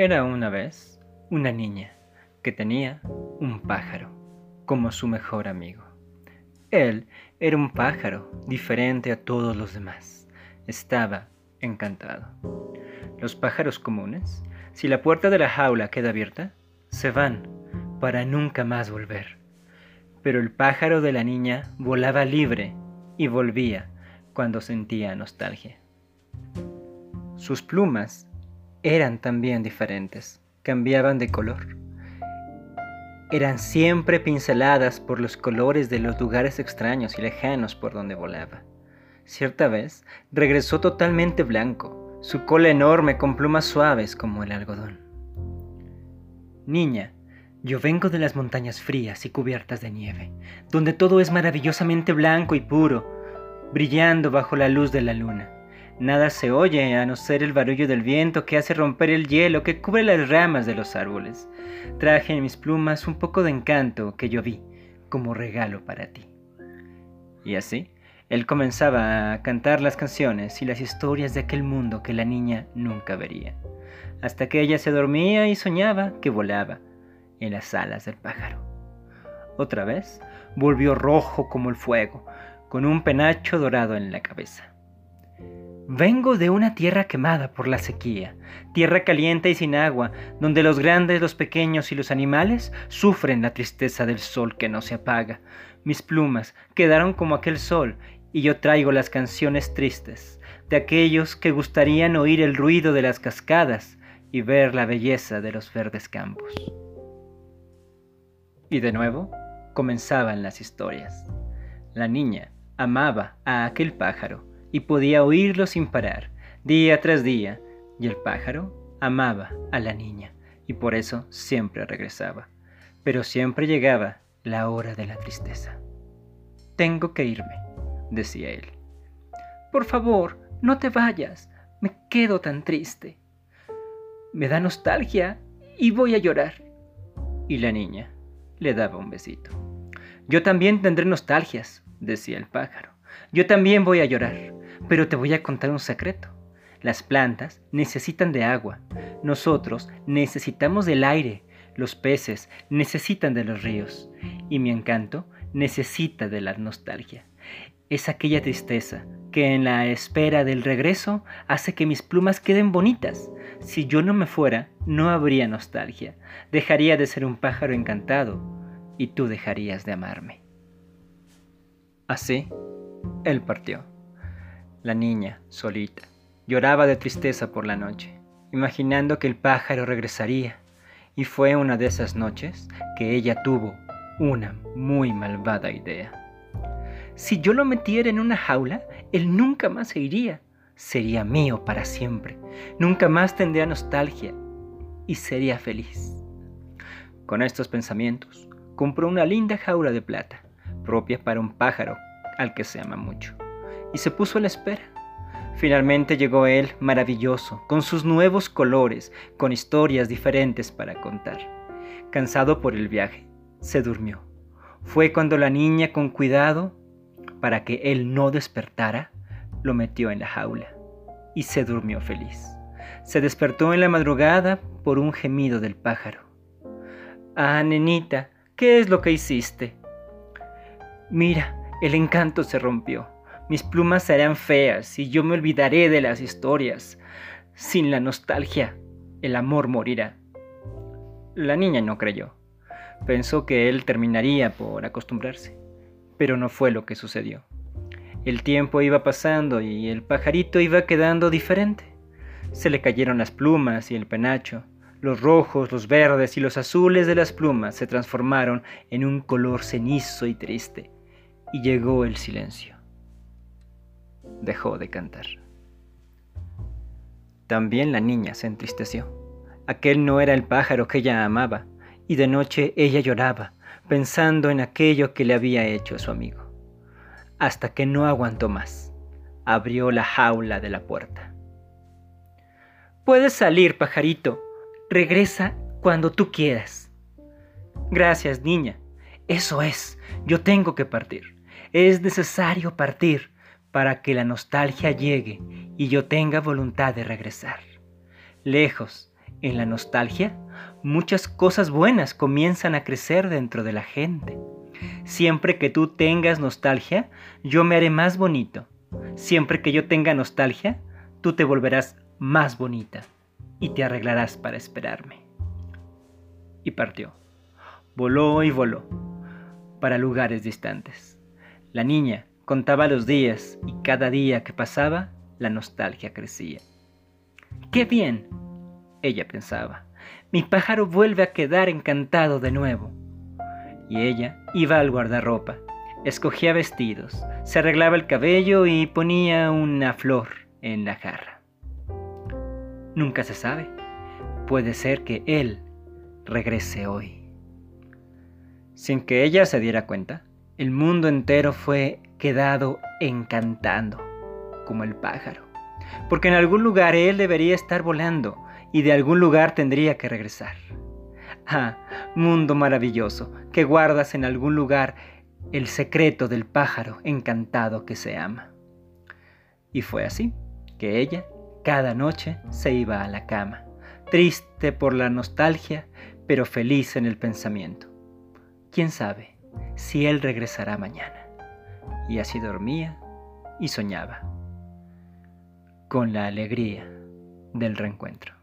Era una vez una niña que tenía un pájaro como su mejor amigo. Él era un pájaro diferente a todos los demás. Estaba encantado. Los pájaros comunes, si la puerta de la jaula queda abierta, se van para nunca más volver. Pero el pájaro de la niña volaba libre y volvía cuando sentía nostalgia. Sus plumas eran también diferentes, cambiaban de color. Eran siempre pinceladas por los colores de los lugares extraños y lejanos por donde volaba. Cierta vez regresó totalmente blanco, su cola enorme con plumas suaves como el algodón. Niña, yo vengo de las montañas frías y cubiertas de nieve, donde todo es maravillosamente blanco y puro, brillando bajo la luz de la luna. Nada se oye a no ser el barullo del viento que hace romper el hielo que cubre las ramas de los árboles. Traje en mis plumas un poco de encanto que yo vi como regalo para ti. Y así, él comenzaba a cantar las canciones y las historias de aquel mundo que la niña nunca vería, hasta que ella se dormía y soñaba que volaba en las alas del pájaro. Otra vez volvió rojo como el fuego, con un penacho dorado en la cabeza. Vengo de una tierra quemada por la sequía, tierra caliente y sin agua, donde los grandes, los pequeños y los animales sufren la tristeza del sol que no se apaga. Mis plumas quedaron como aquel sol y yo traigo las canciones tristes de aquellos que gustarían oír el ruido de las cascadas y ver la belleza de los verdes campos. Y de nuevo comenzaban las historias. La niña amaba a aquel pájaro y podía oírlo sin parar, día tras día, y el pájaro amaba a la niña, y por eso siempre regresaba. Pero siempre llegaba la hora de la tristeza. Tengo que irme, decía él. Por favor, no te vayas, me quedo tan triste. Me da nostalgia y voy a llorar. Y la niña le daba un besito. Yo también tendré nostalgias, decía el pájaro. Yo también voy a llorar. Pero te voy a contar un secreto. Las plantas necesitan de agua. Nosotros necesitamos del aire. Los peces necesitan de los ríos. Y mi encanto necesita de la nostalgia. Es aquella tristeza que en la espera del regreso hace que mis plumas queden bonitas. Si yo no me fuera, no habría nostalgia. Dejaría de ser un pájaro encantado y tú dejarías de amarme. Así, él partió. La niña, solita, lloraba de tristeza por la noche, imaginando que el pájaro regresaría, y fue una de esas noches que ella tuvo una muy malvada idea. Si yo lo metiera en una jaula, él nunca más se iría. Sería mío para siempre. Nunca más tendría nostalgia y sería feliz. Con estos pensamientos, compró una linda jaula de plata, propia para un pájaro al que se ama mucho y se puso a la espera. Finalmente llegó él, maravilloso, con sus nuevos colores, con historias diferentes para contar. Cansado por el viaje, se durmió. Fue cuando la niña, con cuidado, para que él no despertara, lo metió en la jaula y se durmió feliz. Se despertó en la madrugada por un gemido del pájaro. Ah, nenita, ¿qué es lo que hiciste? Mira, el encanto se rompió. Mis plumas serán feas y yo me olvidaré de las historias. Sin la nostalgia, el amor morirá. La niña no creyó. Pensó que él terminaría por acostumbrarse, pero no fue lo que sucedió. El tiempo iba pasando y el pajarito iba quedando diferente. Se le cayeron las plumas y el penacho. Los rojos, los verdes y los azules de las plumas se transformaron en un color cenizo y triste, y llegó el silencio dejó de cantar. También la niña se entristeció. Aquel no era el pájaro que ella amaba, y de noche ella lloraba, pensando en aquello que le había hecho su amigo. Hasta que no aguantó más, abrió la jaula de la puerta. Puedes salir, pajarito. Regresa cuando tú quieras. Gracias, niña. Eso es. Yo tengo que partir. Es necesario partir para que la nostalgia llegue y yo tenga voluntad de regresar. Lejos, En la nostalgia, muchas cosas buenas comienzan a crecer dentro de la gente. Siempre que tú tengas nostalgia, yo me haré más bonito. Siempre que yo tenga nostalgia, tú te volverás más bonita y te arreglarás para esperarme. Y partió. Voló y voló para lugares distantes. La niña contaba los días y cada día que pasaba, la nostalgia crecía. ¡Qué bien! Ella pensaba. Mi pájaro vuelve a quedar encantado de nuevo. Y ella iba al guardarropa, escogía vestidos, se arreglaba el cabello y ponía una flor en la jarra. Nunca se sabe. Puede ser que él regrese hoy. Sin que ella se diera cuenta, el mundo entero fue quedado encantando, como el pájaro. Porque en algún lugar él debería estar volando y de algún lugar tendría que regresar. Ah, mundo maravilloso, que guardas en algún lugar el secreto del pájaro encantado que se ama. Y fue así que ella cada noche se iba a la cama, triste por la nostalgia, pero feliz en el pensamiento. ¿Quién sabe si él regresará mañana? Y así dormía y soñaba, con la alegría del reencuentro.